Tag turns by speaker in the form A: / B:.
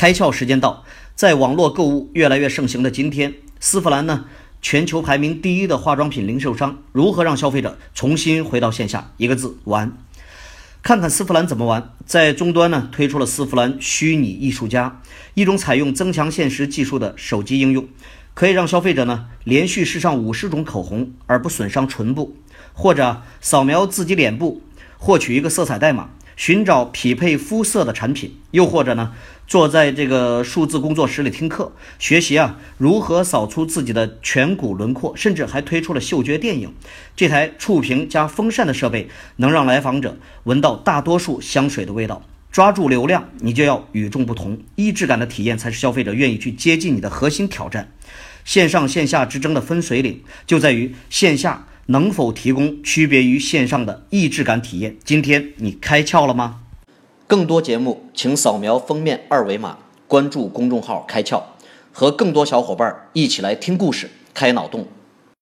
A: 开窍时间到，在网络购物越来越盛行的今天，丝芙兰呢，全球排名第一的化妆品零售商，如何让消费者重新回到线下？一个字：玩。看看丝芙兰怎么玩，在终端呢推出了丝芙兰虚拟艺术家，一种采用增强现实技术的手机应用，可以让消费者呢连续试上五十种口红而不损伤唇部，或者扫描自己脸部，获取一个色彩代码。寻找匹配肤色的产品，又或者呢，坐在这个数字工作室里听课学习啊，如何扫出自己的颧骨轮廓，甚至还推出了嗅觉电影。这台触屏加风扇的设备，能让来访者闻到大多数香水的味道。抓住流量，你就要与众不同，异质感的体验才是消费者愿意去接近你的核心挑战。线上线下之争的分水岭，就在于线下。能否提供区别于线上的异质感体验？今天你开窍了吗？更多节目，请扫描封面二维码，关注公众号“开窍”，和更多小伙伴一起来听故事、开脑洞。